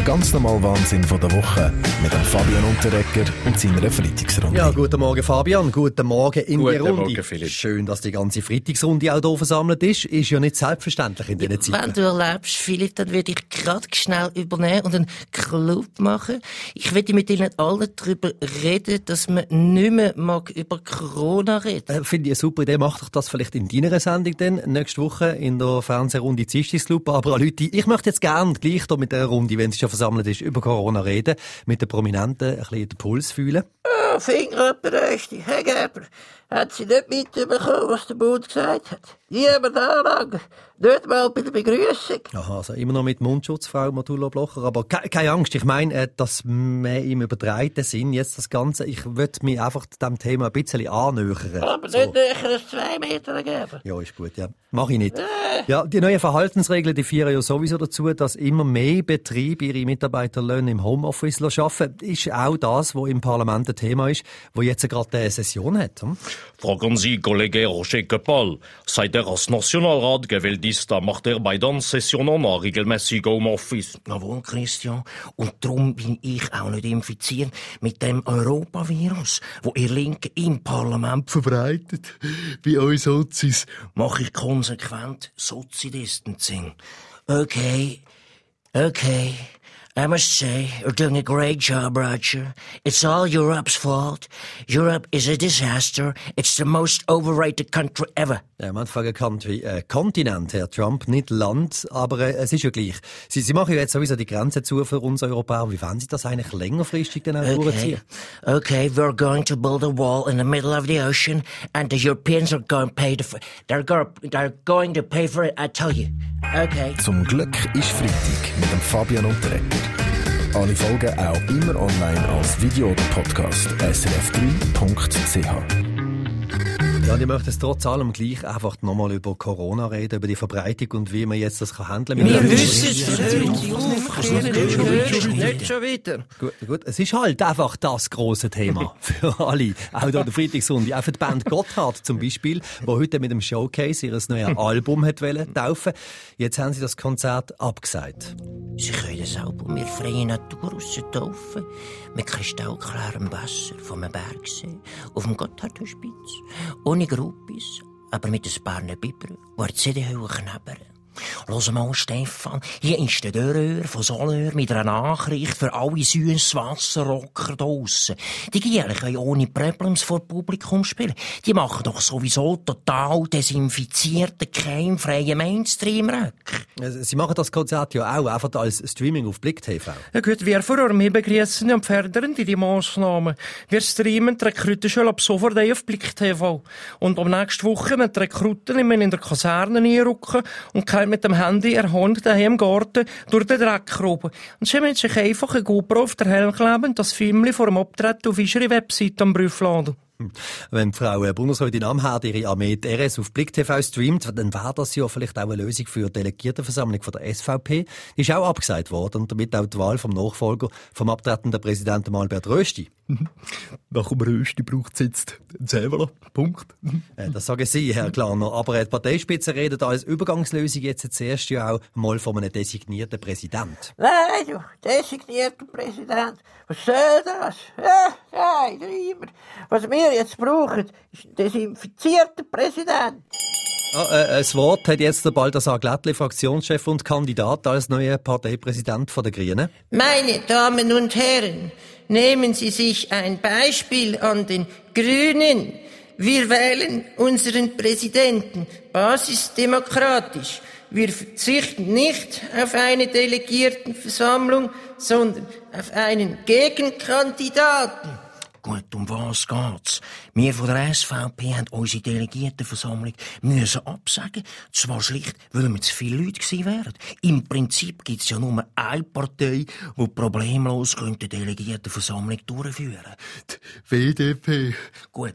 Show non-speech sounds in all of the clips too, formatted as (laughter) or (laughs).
Der ganz normale Wahnsinn von der Woche mit dem Fabian Unterrecker und seiner Freitagsrunde. Ja, guten Morgen Fabian, guten Morgen in Guten die Runde. Morgen, Philipp. Schön, dass die ganze Freitagsrunde auch hier versammelt ist. Ist ja nicht selbstverständlich in diesen Wenn Zeiten. du erlebst, Philipp, dann würde ich gerade schnell übernehmen und einen Club machen. Ich würde mit Ihnen allen darüber reden, dass man nicht mehr mag über Corona reden. Äh, Finde ich eine super Idee. Mach doch das vielleicht in deiner Sendung dann, nächste Woche in der Fernsehrunde Dienstagsclub. Aber an Leute, ich möchte jetzt gerne gleich hier mit der Runde, wenn sie schon versammelt ist, über Corona reden, mit den Prominenten ein bisschen den Puls fühlen. Finger Rösti. Herr Geber, hat sie nicht mitbekommen, was der Bund gesagt hat? Niemand anlangen. Nicht mal bei der Begrüßung. Aha, also immer noch mit Mundschutz, Frau Matula Blocher. Aber ke keine Angst, ich meine, äh, dass wir im übertreiten Sinn jetzt das Ganze, ich würde mich einfach dem Thema ein bisschen annähern. Aber So. nicht näher als zwei Meter geben. Ja, ist gut, ja. Mach ich nicht. Ja, die neuen Verhaltensregeln, die führen ja sowieso dazu, dass immer mehr Betriebe ihre Mitarbeiterlöhne im Homeoffice arbeiten. Ist auch das, was im Parlament ein Thema ist, wo jetzt gerade eine Session hat. Hm? Fragen Sie Kollege Roger Köppel. Seit er als Nationalrat gewählt ist, macht er bei den Sessionen regelmäßig Homeoffice. Jawohl, Christian. Und darum bin ich auch nicht infiziert mit dem Europavirus, wo ihr Linken im Parlament verbreitet. Bei uns Sozis mache ich konsequent Sozi-Distancing. Okay, okay. I must say, you're doing a great job, Roger. It's all Europe's fault. Europe is a disaster. It's the most overrated country ever. Ja, man gekannt wie äh, Kontinent, Herr Trump, nicht Land, aber äh, es ist ja gleich. Sie, Sie machen ja jetzt sowieso die Grenze zu für uns Europäer. Wie wollen Sie das eigentlich längerfristig denn auch Okay. durchziehen? Okay, we're going to build a wall in the middle of the ocean, and the Europeans are going to pay the. They're go, They're going to pay for it. I tell you. Okay. Zum Glück ist Freitag mit dem Fabian Unterrecker. Alle Folgen auch immer online als Video oder Podcast. srf3.ch Ja, und ich möchte jetzt trotz allem gleich einfach nochmal über Corona reden, über die Verbreitung und wie man jetzt das kann handeln kann. Wir Wir wissen es nicht schon wieder. Gut, gut, es ist halt einfach das große Thema (laughs) für alle. Auch hier der Freitagsrunde. Auch für die Band Gotthard zum Beispiel, wo heute mit dem Showcase ihr neues Album hat wollen taufen. Jetzt haben sie das Konzert abgesagt. Sie können Album in freie Natur raustaufen, mit kristallklarem Wasser vom Bergsee, auf dem Gotthardhospiz, ohne Gruppis, aber mit ein paar Bibern, die die CD-Hülle knabbern. Los mal, Stefan, hier ist der Dörrer von Solör mit einer Nachricht für alle Süßwasserrocker draussen. Die Gielen können ohne Problems vor Publikum spielen. Die machen doch sowieso total desinfizierten, keimfreien Mainstream-Rock. Sie machen das Konzert ja auch einfach als Streaming auf Blick TV. Ja gut, wir vor Armee begrüßen und fördern die Maßnahmen. Wir streamen die Rekrutenschule ab sofort auf Blick TV. Und am nächsten Woche mit die Rekruten in der Kaserne einrücken und können mit dem Handy erhand daheim im Garten durch den Dreck roben. Und sie müssen sich einfach ein GoPro auf der Helm kleben und das Filmchen vor dem Abtreten auf ihre Webseite am Brief laden. Wenn die Frau äh, Bundesrätin Amherd ihre Armee RS auf Blick TV streamt, dann wäre das ja vielleicht auch eine Lösung für die Delegiertenversammlung von der SVP. Die ist auch abgesagt worden und damit auch die Wahl vom Nachfolger vom abtretenden Präsidenten Albert Rösti. (laughs) Nach dem Rösti braucht es jetzt einen Zähler. Punkt. Äh, Das sagen Sie, Herr Klarner. Aber die Parteispitze redet als Übergangslösung jetzt zuerst ja auch mal von einem designierten Präsident. Nein, du, designierter Präsident. Was soll das? Ja, nein, Treiber. Was wir jetzt brauchen, ist ein desinfizierter Präsident. Ah, äh, das Wort hat jetzt der Balthasar Glättli, Fraktionschef und Kandidat als neuer Parteipräsident von der Grünen. Meine Damen und Herren, nehmen Sie sich ein Beispiel an den Grünen. Wir wählen unseren Präsidenten basisdemokratisch. Wir verzichten nicht auf eine Delegiertenversammlung, sondern auf einen Gegenkandidaten. Gut, um was geht's? Wir von der SVP haben unsere Delegiertenversammlung müssen absagen. Zwar schlicht, weil wir zu viele Leute gewesen wären. Im Prinzip gibt's ja nur eine Partei, die problemlos könnte die Delegiertenversammlung durchführen. Die WDP. Gut,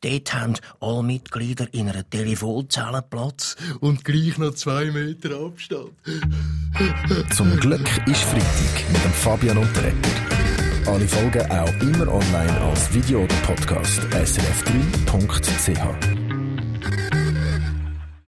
dort haben alle Mitglieder in einer Telefonzelle Platz. Und gleich noch zwei Meter Abstand. Zum Glück ist Freitag mit dem Fabian Unterrecker. Alle Folgen auch immer online als Video oder Podcast. srf3.ch